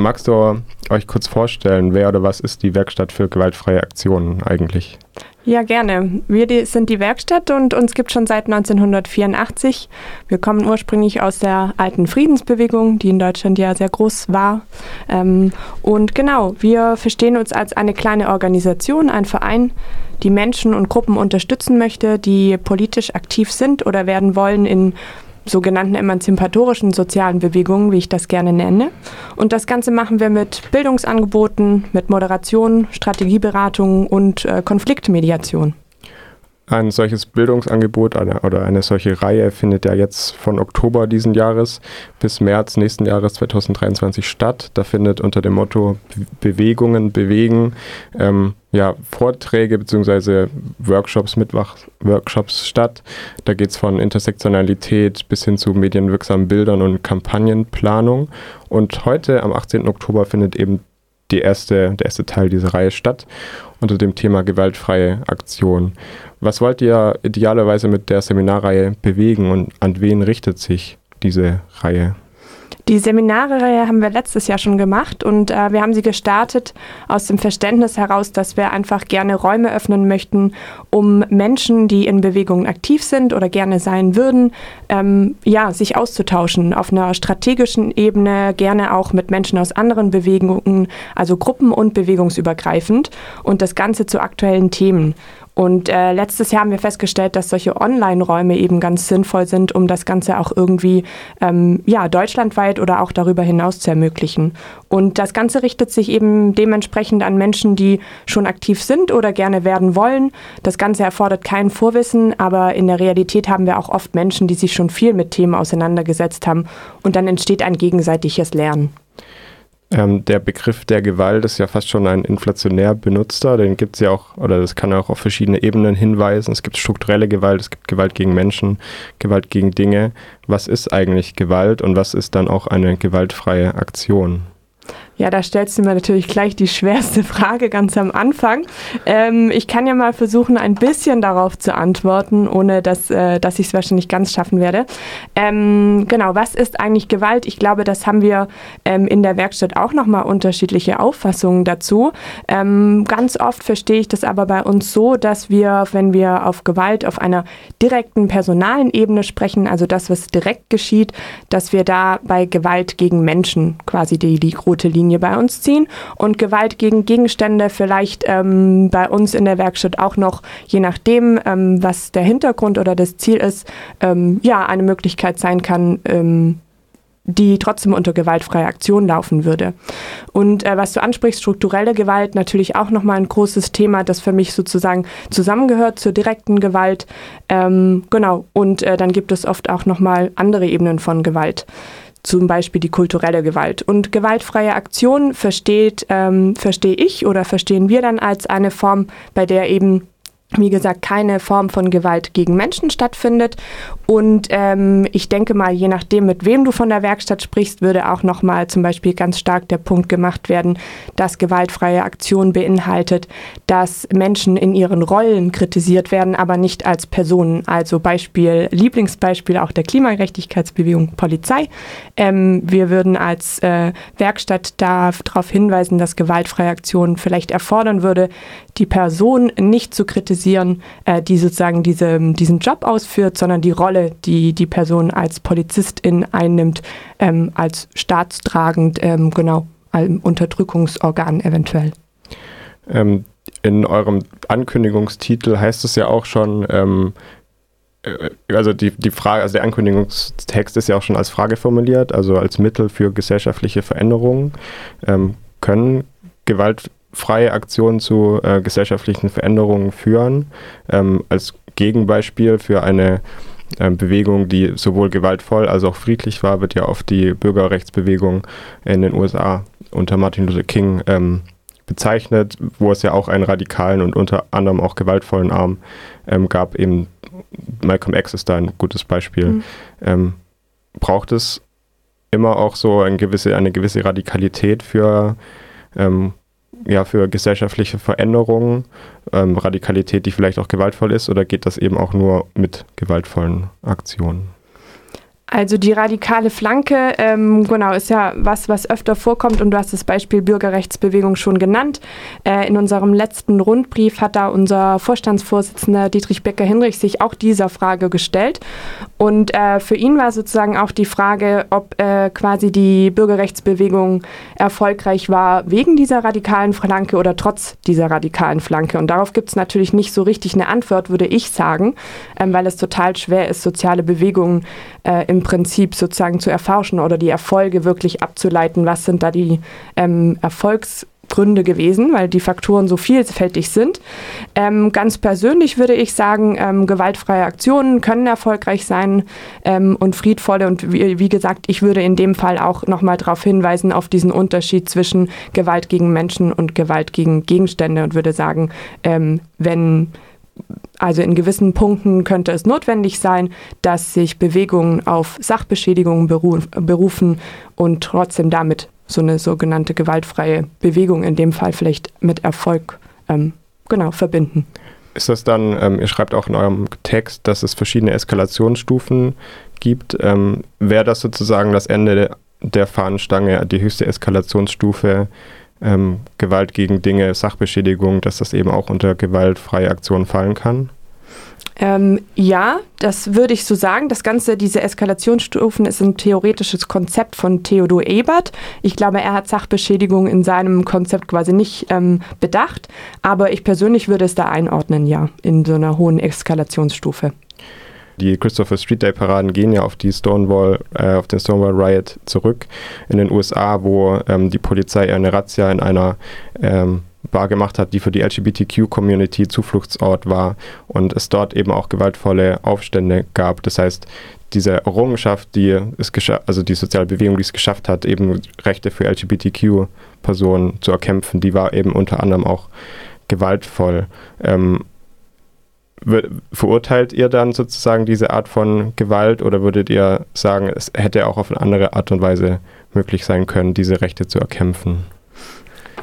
magst du euch kurz vorstellen, wer oder was ist die Werkstatt für gewaltfreie Aktionen eigentlich? Ja, gerne. Wir die, sind die Werkstatt und uns gibt schon seit 1984. Wir kommen ursprünglich aus der alten Friedensbewegung, die in Deutschland ja sehr groß war. Ähm, und genau, wir verstehen uns als eine kleine Organisation, ein Verein, die Menschen und Gruppen unterstützen möchte, die politisch aktiv sind oder werden wollen in sogenannten emanzipatorischen sozialen Bewegungen, wie ich das gerne nenne. Und das Ganze machen wir mit Bildungsangeboten, mit Moderation, Strategieberatung und äh, Konfliktmediation. Ein solches Bildungsangebot eine, oder eine solche Reihe findet ja jetzt von Oktober diesen Jahres bis März nächsten Jahres 2023 statt. Da findet unter dem Motto Bewegungen bewegen ähm, ja, Vorträge bzw. Workshops, Workshops statt. Da geht es von Intersektionalität bis hin zu medienwirksamen Bildern und Kampagnenplanung. Und heute, am 18. Oktober, findet eben die erste, der erste Teil dieser Reihe statt unter dem Thema gewaltfreie Aktion. Was wollt ihr idealerweise mit der Seminarreihe bewegen und an wen richtet sich diese Reihe? Die Seminare haben wir letztes Jahr schon gemacht und äh, wir haben sie gestartet aus dem Verständnis heraus, dass wir einfach gerne Räume öffnen möchten, um Menschen, die in Bewegungen aktiv sind oder gerne sein würden, ähm, ja, sich auszutauschen auf einer strategischen Ebene, gerne auch mit Menschen aus anderen Bewegungen, also gruppen- und bewegungsübergreifend und das Ganze zu aktuellen Themen. Und äh, letztes Jahr haben wir festgestellt, dass solche Online-Räume eben ganz sinnvoll sind, um das Ganze auch irgendwie ähm, ja, deutschlandweit oder auch darüber hinaus zu ermöglichen. Und das Ganze richtet sich eben dementsprechend an Menschen, die schon aktiv sind oder gerne werden wollen. Das Ganze erfordert kein Vorwissen, aber in der Realität haben wir auch oft Menschen, die sich schon viel mit Themen auseinandergesetzt haben. Und dann entsteht ein gegenseitiges Lernen. Ähm, der Begriff der Gewalt ist ja fast schon ein inflationär benutzter. Den gibt es ja auch, oder das kann auch auf verschiedene Ebenen hinweisen. Es gibt strukturelle Gewalt, es gibt Gewalt gegen Menschen, Gewalt gegen Dinge. Was ist eigentlich Gewalt und was ist dann auch eine gewaltfreie Aktion? Ja, da stellst du mir natürlich gleich die schwerste Frage ganz am Anfang. Ähm, ich kann ja mal versuchen, ein bisschen darauf zu antworten, ohne dass, äh, dass ich es wahrscheinlich ganz schaffen werde. Ähm, genau, was ist eigentlich Gewalt? Ich glaube, das haben wir ähm, in der Werkstatt auch nochmal unterschiedliche Auffassungen dazu. Ähm, ganz oft verstehe ich das aber bei uns so, dass wir, wenn wir auf Gewalt auf einer direkten personalen Ebene sprechen, also das, was direkt geschieht, dass wir da bei Gewalt gegen Menschen quasi die, die rote Linie Linie bei uns ziehen und Gewalt gegen Gegenstände vielleicht ähm, bei uns in der Werkstatt auch noch, je nachdem, ähm, was der Hintergrund oder das Ziel ist, ähm, ja, eine Möglichkeit sein kann, ähm, die trotzdem unter gewaltfreie Aktion laufen würde. Und äh, was du ansprichst, strukturelle Gewalt, natürlich auch nochmal ein großes Thema, das für mich sozusagen zusammengehört zur direkten Gewalt. Ähm, genau, und äh, dann gibt es oft auch nochmal andere Ebenen von Gewalt zum Beispiel die kulturelle Gewalt. Und gewaltfreie Aktion versteht, ähm, verstehe ich oder verstehen wir dann als eine Form, bei der eben wie gesagt, keine Form von Gewalt gegen Menschen stattfindet. Und ähm, ich denke mal, je nachdem, mit wem du von der Werkstatt sprichst, würde auch nochmal zum Beispiel ganz stark der Punkt gemacht werden, dass gewaltfreie Aktion beinhaltet, dass Menschen in ihren Rollen kritisiert werden, aber nicht als Personen. Also Beispiel, Lieblingsbeispiel auch der Klimagerechtigkeitsbewegung Polizei. Ähm, wir würden als äh, Werkstatt darauf hinweisen, dass gewaltfreie Aktion vielleicht erfordern würde, die Person nicht zu kritisieren, äh, die sozusagen diese, diesen Job ausführt, sondern die Rolle, die die Person als Polizistin einnimmt, ähm, als staatstragend, ähm, genau, Unterdrückungsorgan eventuell. Ähm, in eurem Ankündigungstitel heißt es ja auch schon, ähm, äh, also die, die Frage, also der Ankündigungstext ist ja auch schon als Frage formuliert, also als Mittel für gesellschaftliche Veränderungen. Ähm, können Gewalt freie Aktionen zu äh, gesellschaftlichen Veränderungen führen. Ähm, als Gegenbeispiel für eine äh, Bewegung, die sowohl gewaltvoll als auch friedlich war, wird ja oft die Bürgerrechtsbewegung in den USA unter Martin Luther King ähm, bezeichnet, wo es ja auch einen radikalen und unter anderem auch gewaltvollen Arm ähm, gab. Eben Malcolm X ist da ein gutes Beispiel. Mhm. Ähm, braucht es immer auch so ein gewisse, eine gewisse Radikalität für ähm, ja, für gesellschaftliche Veränderungen, ähm, Radikalität, die vielleicht auch gewaltvoll ist, oder geht das eben auch nur mit gewaltvollen Aktionen? Also die radikale Flanke, ähm, genau, ist ja was, was öfter vorkommt und du hast das Beispiel Bürgerrechtsbewegung schon genannt. Äh, in unserem letzten Rundbrief hat da unser Vorstandsvorsitzender Dietrich Becker-Hinrich sich auch dieser Frage gestellt und äh, für ihn war sozusagen auch die Frage, ob äh, quasi die Bürgerrechtsbewegung erfolgreich war wegen dieser radikalen Flanke oder trotz dieser radikalen Flanke. Und darauf gibt es natürlich nicht so richtig eine Antwort, würde ich sagen, ähm, weil es total schwer ist, soziale Bewegungen äh, im Prinzip sozusagen zu erforschen oder die Erfolge wirklich abzuleiten. Was sind da die ähm, Erfolgs Gründe gewesen, weil die Faktoren so vielfältig sind. Ähm, ganz persönlich würde ich sagen, ähm, gewaltfreie Aktionen können erfolgreich sein ähm, und friedvolle. Und wie, wie, gesagt, ich würde in dem Fall auch nochmal darauf hinweisen, auf diesen Unterschied zwischen Gewalt gegen Menschen und Gewalt gegen Gegenstände und würde sagen, ähm, wenn also in gewissen Punkten könnte es notwendig sein, dass sich Bewegungen auf Sachbeschädigungen berufen und trotzdem damit so eine sogenannte gewaltfreie Bewegung in dem Fall vielleicht mit Erfolg ähm, genau verbinden. Ist das dann, ähm, ihr schreibt auch in eurem Text, dass es verschiedene Eskalationsstufen gibt. Ähm, Wäre das sozusagen das Ende der Fahnenstange, die höchste Eskalationsstufe ähm, Gewalt gegen Dinge, Sachbeschädigung, dass das eben auch unter gewaltfreie Aktionen fallen kann? Ähm, ja, das würde ich so sagen. Das Ganze, diese Eskalationsstufen, ist ein theoretisches Konzept von Theodor Ebert. Ich glaube, er hat Sachbeschädigung in seinem Konzept quasi nicht ähm, bedacht, aber ich persönlich würde es da einordnen, ja, in so einer hohen Eskalationsstufe. Die Christopher Street Day Paraden gehen ja auf die Stonewall, äh, auf den Stonewall Riot zurück in den USA, wo ähm, die Polizei eine Razzia in einer ähm, Bar gemacht hat, die für die LGBTQ-Community Zufluchtsort war und es dort eben auch gewaltvolle Aufstände gab. Das heißt, diese Errungenschaft, die es also die soziale Bewegung, die es geschafft hat, eben Rechte für LGBTQ-Personen zu erkämpfen, die war eben unter anderem auch gewaltvoll. Ähm, verurteilt ihr dann sozusagen diese Art von Gewalt oder würdet ihr sagen, es hätte auch auf eine andere Art und Weise möglich sein können, diese Rechte zu erkämpfen?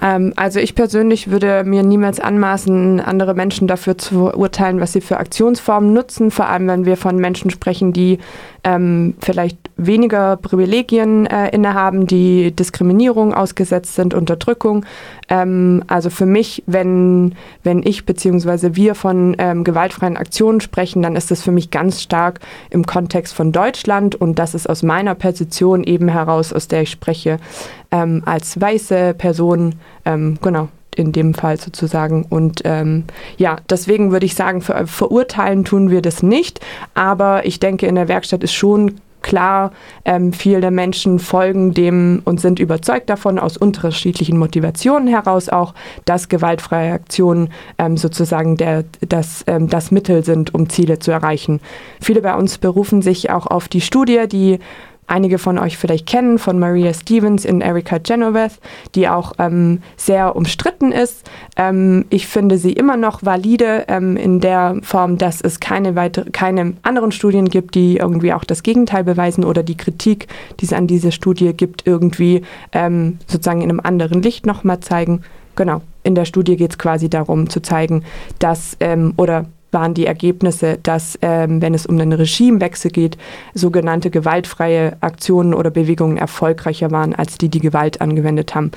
Ähm, also ich persönlich würde mir niemals anmaßen, andere Menschen dafür zu urteilen, was sie für Aktionsformen nutzen, vor allem wenn wir von Menschen sprechen, die ähm, vielleicht weniger Privilegien äh, innehaben, die Diskriminierung ausgesetzt sind, Unterdrückung. Ähm, also für mich, wenn, wenn ich bzw. wir von ähm, gewaltfreien Aktionen sprechen, dann ist das für mich ganz stark im Kontext von Deutschland und das ist aus meiner Position eben heraus, aus der ich spreche, ähm, als weiße Person, ähm, genau, in dem Fall sozusagen. Und ähm, ja, deswegen würde ich sagen, ver verurteilen tun wir das nicht. Aber ich denke, in der Werkstatt ist schon klar, ähm, viele Menschen folgen dem und sind überzeugt davon, aus unterschiedlichen Motivationen heraus auch, dass gewaltfreie Aktionen ähm, sozusagen der, das, ähm, das Mittel sind, um Ziele zu erreichen. Viele bei uns berufen sich auch auf die Studie, die einige von euch vielleicht kennen, von Maria Stevens in Erika Genoveth, die auch ähm, sehr umstritten ist. Ähm, ich finde sie immer noch valide ähm, in der Form, dass es keine, weitere, keine anderen Studien gibt, die irgendwie auch das Gegenteil beweisen oder die Kritik, die es an dieser Studie gibt, irgendwie ähm, sozusagen in einem anderen Licht nochmal zeigen. Genau. In der Studie geht es quasi darum zu zeigen, dass ähm, oder waren die Ergebnisse, dass ähm, wenn es um den Regimewechsel geht, sogenannte gewaltfreie Aktionen oder Bewegungen erfolgreicher waren, als die, die Gewalt angewendet haben.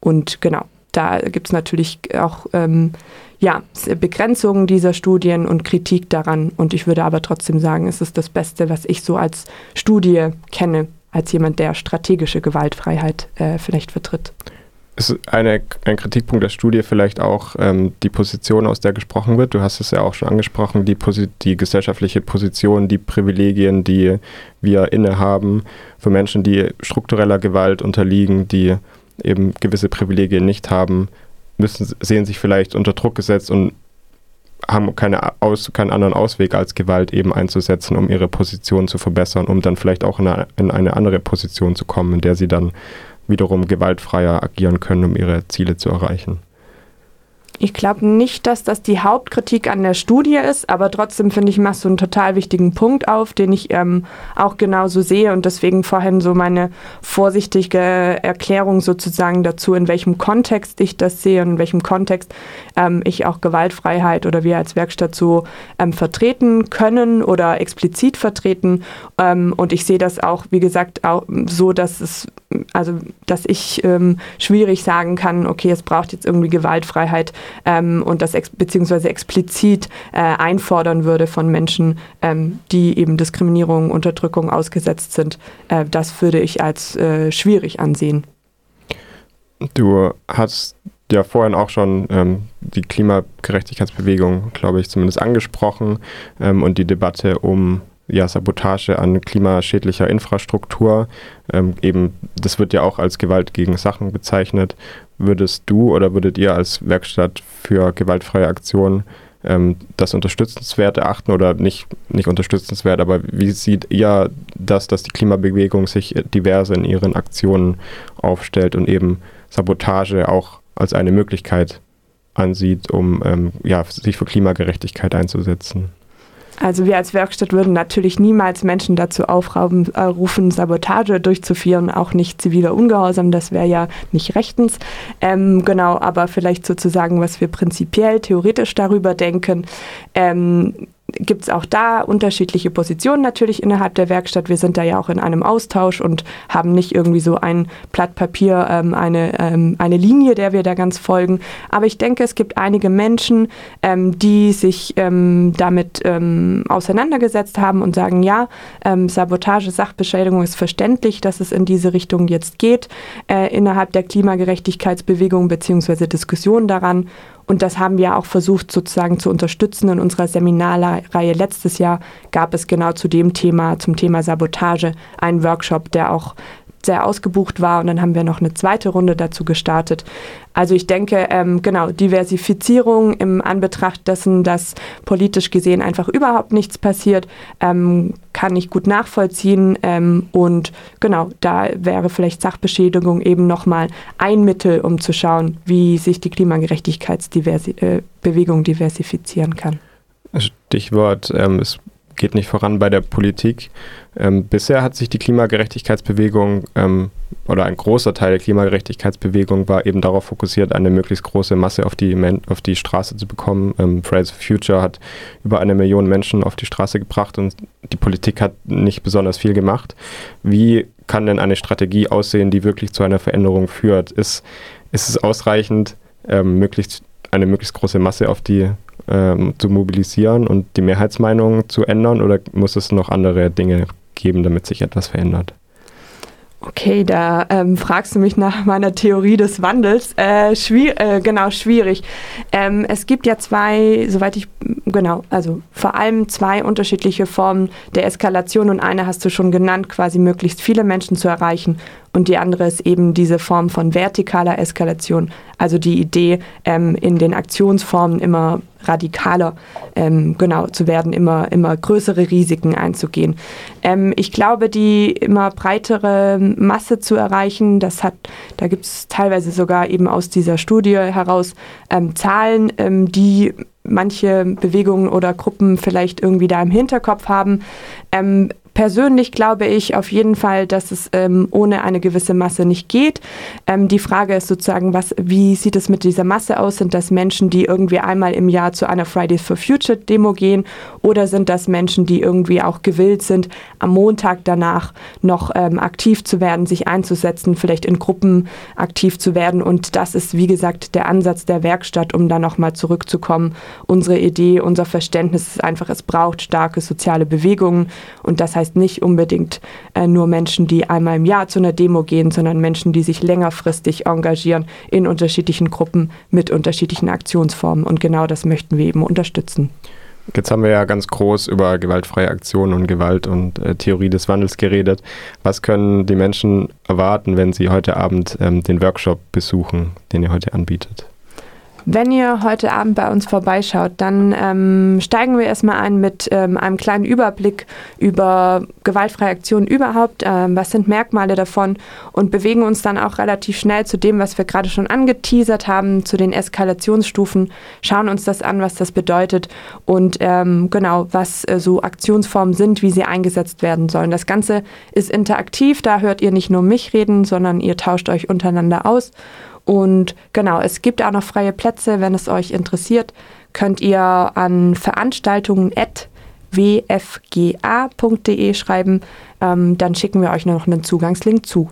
Und genau, da gibt es natürlich auch ähm, ja, Begrenzungen dieser Studien und Kritik daran. Und ich würde aber trotzdem sagen, es ist das Beste, was ich so als Studie kenne, als jemand, der strategische Gewaltfreiheit äh, vielleicht vertritt ist eine, ein Kritikpunkt der Studie vielleicht auch ähm, die Position, aus der gesprochen wird. Du hast es ja auch schon angesprochen, die, die gesellschaftliche Position, die Privilegien, die wir innehaben für Menschen, die struktureller Gewalt unterliegen, die eben gewisse Privilegien nicht haben, müssen, sehen sich vielleicht unter Druck gesetzt und haben keine Aus, keinen anderen Ausweg als Gewalt eben einzusetzen, um ihre Position zu verbessern, um dann vielleicht auch in eine, in eine andere Position zu kommen, in der sie dann wiederum gewaltfreier agieren können, um ihre Ziele zu erreichen. Ich glaube nicht, dass das die Hauptkritik an der Studie ist, aber trotzdem finde ich, machst du einen total wichtigen Punkt auf, den ich ähm, auch genauso sehe und deswegen vorhin so meine vorsichtige Erklärung sozusagen dazu, in welchem Kontext ich das sehe und in welchem Kontext ähm, ich auch Gewaltfreiheit oder wir als Werkstatt so ähm, vertreten können oder explizit vertreten. Ähm, und ich sehe das auch, wie gesagt, auch so, dass es also dass ich ähm, schwierig sagen kann, okay, es braucht jetzt irgendwie Gewaltfreiheit ähm, und das ex beziehungsweise explizit äh, einfordern würde von Menschen, ähm, die eben Diskriminierung, Unterdrückung ausgesetzt sind. Äh, das würde ich als äh, schwierig ansehen. Du hast ja vorhin auch schon ähm, die Klimagerechtigkeitsbewegung, glaube ich, zumindest angesprochen ähm, und die Debatte um ja, Sabotage an klimaschädlicher Infrastruktur. Ähm, eben, das wird ja auch als Gewalt gegen Sachen bezeichnet. Würdest du oder würdet ihr als Werkstatt für gewaltfreie Aktionen ähm, das unterstützenswert erachten oder nicht, nicht unterstützenswert, aber wie sieht ihr das, dass die Klimabewegung sich diverse in ihren Aktionen aufstellt und eben Sabotage auch als eine Möglichkeit ansieht, um ähm, ja, sich für Klimagerechtigkeit einzusetzen? Also wir als Werkstatt würden natürlich niemals Menschen dazu aufrufen, äh, Sabotage durchzuführen, auch nicht ziviler Ungehorsam, das wäre ja nicht rechtens. Ähm, genau, aber vielleicht sozusagen, was wir prinzipiell, theoretisch darüber denken. Ähm, gibt es auch da unterschiedliche Positionen natürlich innerhalb der Werkstatt. Wir sind da ja auch in einem Austausch und haben nicht irgendwie so ein Blatt Papier, ähm, eine, ähm, eine Linie, der wir da ganz folgen. Aber ich denke, es gibt einige Menschen, ähm, die sich ähm, damit ähm, auseinandergesetzt haben und sagen, ja, ähm, Sabotage, Sachbeschädigung ist verständlich, dass es in diese Richtung jetzt geht äh, innerhalb der Klimagerechtigkeitsbewegung bzw. Diskussion daran. Und das haben wir auch versucht sozusagen zu unterstützen. In unserer Seminarreihe letztes Jahr gab es genau zu dem Thema, zum Thema Sabotage, einen Workshop, der auch sehr ausgebucht war und dann haben wir noch eine zweite Runde dazu gestartet. Also ich denke, ähm, genau, Diversifizierung im Anbetracht dessen, dass politisch gesehen einfach überhaupt nichts passiert, ähm, kann ich gut nachvollziehen ähm, und genau, da wäre vielleicht Sachbeschädigung eben nochmal ein Mittel, um zu schauen, wie sich die Klimagerechtigkeitsbewegung äh, diversifizieren kann. Stichwort, ähm, es geht nicht voran bei der Politik. Ähm, bisher hat sich die Klimagerechtigkeitsbewegung ähm, oder ein großer Teil der Klimagerechtigkeitsbewegung war eben darauf fokussiert, eine möglichst große Masse auf die, auf die Straße zu bekommen. Ähm, Fridays for Future hat über eine Million Menschen auf die Straße gebracht und die Politik hat nicht besonders viel gemacht. Wie kann denn eine Strategie aussehen, die wirklich zu einer Veränderung führt? Ist, ist es ausreichend, ähm, möglichst eine möglichst große Masse auf die ähm, zu mobilisieren und die Mehrheitsmeinung zu ändern oder muss es noch andere Dinge geben, damit sich etwas verändert? Okay, da ähm, fragst du mich nach meiner Theorie des Wandels. Äh, schwier äh, genau, schwierig. Ähm, es gibt ja zwei, soweit ich, genau, also vor allem zwei unterschiedliche Formen der Eskalation und eine hast du schon genannt, quasi möglichst viele Menschen zu erreichen und die andere ist eben diese Form von vertikaler Eskalation, also die Idee, ähm, in den Aktionsformen immer radikaler ähm, genau zu werden, immer, immer größere Risiken einzugehen. Ähm, ich glaube, die immer breitere Masse zu erreichen, das hat, da gibt es teilweise sogar eben aus dieser Studie heraus ähm, Zahlen, ähm, die manche Bewegungen oder Gruppen vielleicht irgendwie da im Hinterkopf haben. Ähm, Persönlich glaube ich auf jeden Fall, dass es ähm, ohne eine gewisse Masse nicht geht. Ähm, die Frage ist sozusagen, was, wie sieht es mit dieser Masse aus? Sind das Menschen, die irgendwie einmal im Jahr zu einer Fridays for Future Demo gehen oder sind das Menschen, die irgendwie auch gewillt sind, am Montag danach noch ähm, aktiv zu werden, sich einzusetzen, vielleicht in Gruppen aktiv zu werden? Und das ist, wie gesagt, der Ansatz der Werkstatt, um da nochmal zurückzukommen. Unsere Idee, unser Verständnis ist einfach, es braucht starke soziale Bewegungen und das heißt, heißt nicht unbedingt äh, nur Menschen, die einmal im Jahr zu einer Demo gehen, sondern Menschen, die sich längerfristig engagieren in unterschiedlichen Gruppen mit unterschiedlichen Aktionsformen. Und genau das möchten wir eben unterstützen. Jetzt haben wir ja ganz groß über gewaltfreie Aktionen und Gewalt und äh, Theorie des Wandels geredet. Was können die Menschen erwarten, wenn sie heute Abend ähm, den Workshop besuchen, den ihr heute anbietet? Wenn ihr heute Abend bei uns vorbeischaut, dann ähm, steigen wir erstmal ein mit ähm, einem kleinen Überblick über gewaltfreie Aktionen überhaupt, ähm, was sind Merkmale davon und bewegen uns dann auch relativ schnell zu dem, was wir gerade schon angeteasert haben, zu den Eskalationsstufen, schauen uns das an, was das bedeutet und ähm, genau, was äh, so Aktionsformen sind, wie sie eingesetzt werden sollen. Das Ganze ist interaktiv, da hört ihr nicht nur mich reden, sondern ihr tauscht euch untereinander aus. Und genau, es gibt auch noch freie Plätze, wenn es euch interessiert, könnt ihr an veranstaltungen.wfga.de schreiben. Ähm, dann schicken wir euch noch einen Zugangslink zu.